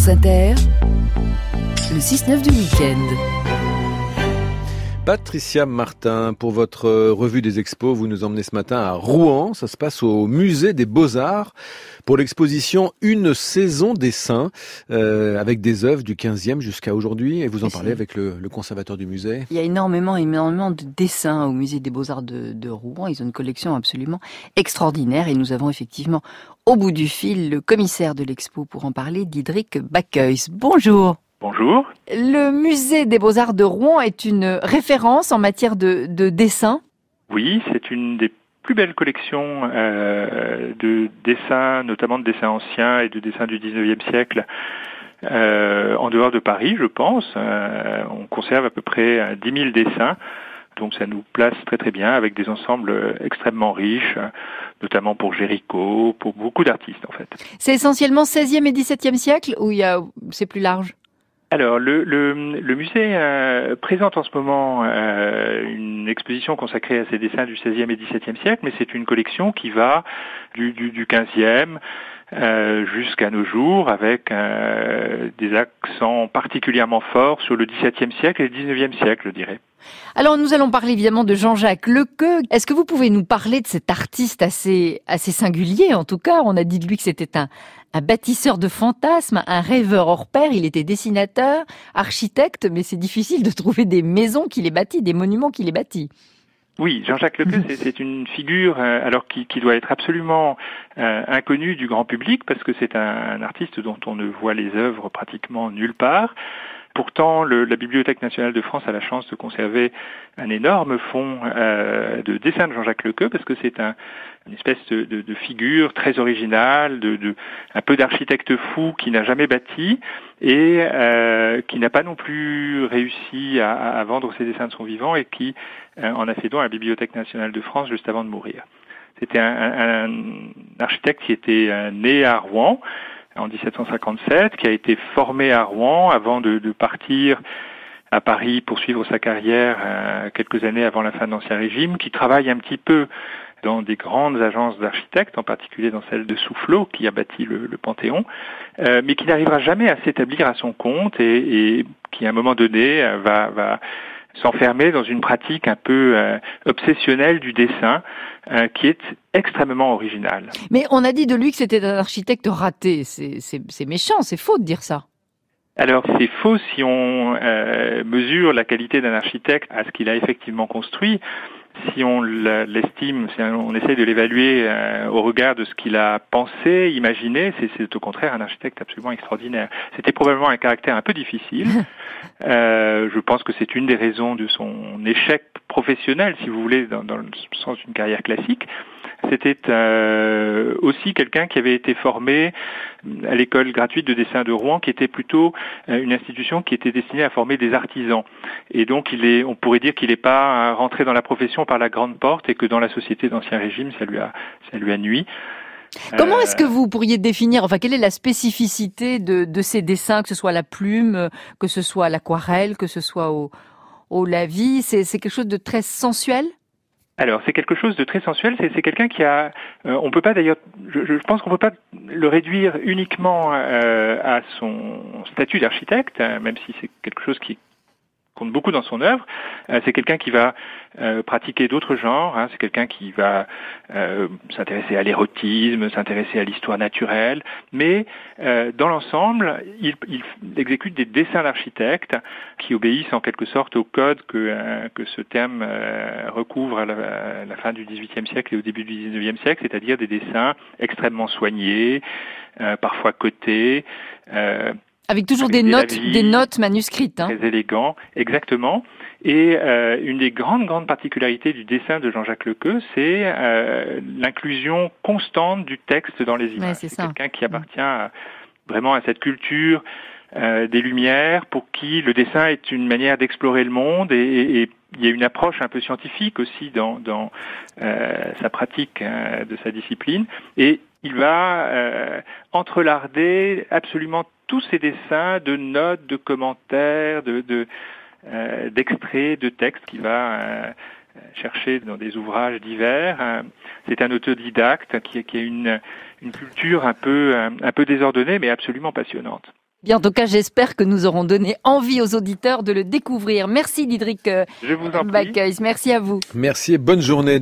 France Inter, le 6-9 du week-end. Patricia Martin, pour votre revue des expos, vous nous emmenez ce matin à Rouen. Ça se passe au musée des Beaux-Arts pour l'exposition Une saison des saints, euh, avec des œuvres du 15e jusqu'à aujourd'hui. Et vous en parlez avec le, conservateur du musée. Il y a énormément, énormément de dessins au musée des Beaux-Arts de, de Rouen. Ils ont une collection absolument extraordinaire. Et nous avons effectivement au bout du fil le commissaire de l'expo pour en parler, Didrik Backeus. Bonjour. Bonjour. Le musée des beaux-arts de Rouen est une référence en matière de, dessin Oui, c'est une des plus belles collections euh, de dessins, notamment de dessins anciens et de dessins du 19e siècle. Euh, en dehors de Paris, je pense. Euh, on conserve à peu près 10 000 dessins, donc ça nous place très très bien avec des ensembles extrêmement riches, notamment pour Géricault, pour beaucoup d'artistes en fait. C'est essentiellement 16e et 17e siècle ou c'est plus large? Alors, le, musée euh, présente en ce moment euh, une exposition consacrée à ses dessins du XVIe et XVIIe siècle, mais c'est une collection qui va du, du, du euh, jusqu'à nos jours, avec des accents particulièrement forts sur le XVIIe siècle et le XIXe siècle, je dirais. Alors nous allons parler évidemment de Jean-Jacques Lequeux. Est-ce que vous pouvez nous parler de cet artiste assez assez singulier? En tout cas, on a dit de lui que c'était un bâtisseur de fantasmes, un rêveur hors pair. Il était dessinateur, architecte, mais c'est difficile de trouver des maisons qu'il ait bâties, des monuments qu'il ait bâtis. Oui, Jean-Jacques Lequeux, c'est une figure euh, alors qui, doit être absolument euh, inconnue du grand public parce que c'est un, artiste dont on ne voit les œuvres pratiquement nulle part. Pourtant, la Bibliothèque nationale de France a la chance de conserver un énorme fonds euh, de dessins de Jean-Jacques Lequeux parce que c'est un, une espèce de, figure très originale, de, un peu d'architecte fou qui n'a jamais bâti et euh, qui n'a pas non plus réussi à, vendre ses dessins de son vivant et qui euh, en a fait don à la Bibliothèque nationale de France juste avant de mourir. C'était un, un, architecte qui était né à Rouen en 1757, qui a été formé à Rouen avant de, partir à Paris pour suivre sa carrière euh, quelques années avant la fin de l'Ancien Régime, qui travaille un petit peu dans des grandes agences d'architectes, en particulier dans celle de Soufflot, qui a bâti le, Panthéon, euh, mais qui n'arrivera jamais à s'établir à son compte et, qui, à un moment donné, euh, va, va s'enfermer dans une pratique un peu euh, obsessionnelle du dessin euh, qui est extrêmement originale. Mais on a dit de lui que c'était un architecte raté. C'est méchant, c'est faux de dire ça. Alors c'est faux si on euh, mesure la qualité d'un architecte à ce qu'il a effectivement construit si on l'estime, si on essaie de l'évaluer euh, au regard de ce qu'il a pensé, imaginé, c'est au contraire un architecte absolument extraordinaire. C'était probablement un caractère un peu difficile. Euh, je pense que c'est une des raisons de son échec professionnel, si vous voulez, dans, dans le sens d'une carrière classique. C'était euh, aussi quelqu'un qui avait été formé à l'école gratuite de dessin de Rouen, qui était plutôt euh, une institution qui était destinée à former des artisans. Et donc, il est, on pourrait dire qu'il n'est pas rentré dans la profession par la grande porte et que dans la société d'Ancien Régime, ça lui a, ça lui a nuit. Comment est-ce que vous pourriez définir, enfin, quelle est la spécificité de, de ces dessins, que ce soit la plume, que ce soit l'aquarelle, que ce soit au, au lavis? C'est quelque chose de très sensuel? Alors c'est quelque chose de très sensuel. C'est quelqu'un qui a. Euh, on peut pas d'ailleurs. Je, pense qu'on peut pas le réduire uniquement euh, à son statut d'architecte, hein, même si c'est quelque chose qui compte beaucoup dans son œuvre. Euh, c'est quelqu'un qui va euh, pratiquer d'autres genres. Hein. C'est quelqu'un qui va euh, s'intéresser à l'érotisme, s'intéresser à l'histoire naturelle. Mais dans l'ensemble, il, il, exécute des dessins d'architectes qui obéissent en quelque sorte au code que, que ce terme recouvre à la, fin du XVIIIe siècle et au début du XIXe siècle, c'est-à-dire des dessins extrêmement soignés, parfois cotés, avec toujours des notes, des notes manuscrites. Hein. Très élégant, exactement. Et euh, une des grandes, grandes particularités du dessin de Jean-Jacques Lequeux, c'est euh, l'inclusion constante du texte dans les images. c'est quelqu'un qui appartient vraiment à cette culture euh, des Lumières, pour qui le dessin est une manière d'explorer le monde et, et, il y a une approche un peu scientifique aussi dans, dans euh, sa pratique hein, de sa discipline. Et il va euh, entrelarder absolument tous ces dessins de notes, de commentaires, de, euh, d'extraits, de textes qu'il va euh, chercher dans des ouvrages divers. C'est un autodidacte qui, qui a une, une culture un peu, un peu désordonnée mais absolument passionnante. Bien, en tout cas, j'espère que nous aurons donné envie aux auditeurs de le découvrir. Merci Didrik Je vous en prie. Merci à vous. Merci et bonne journée.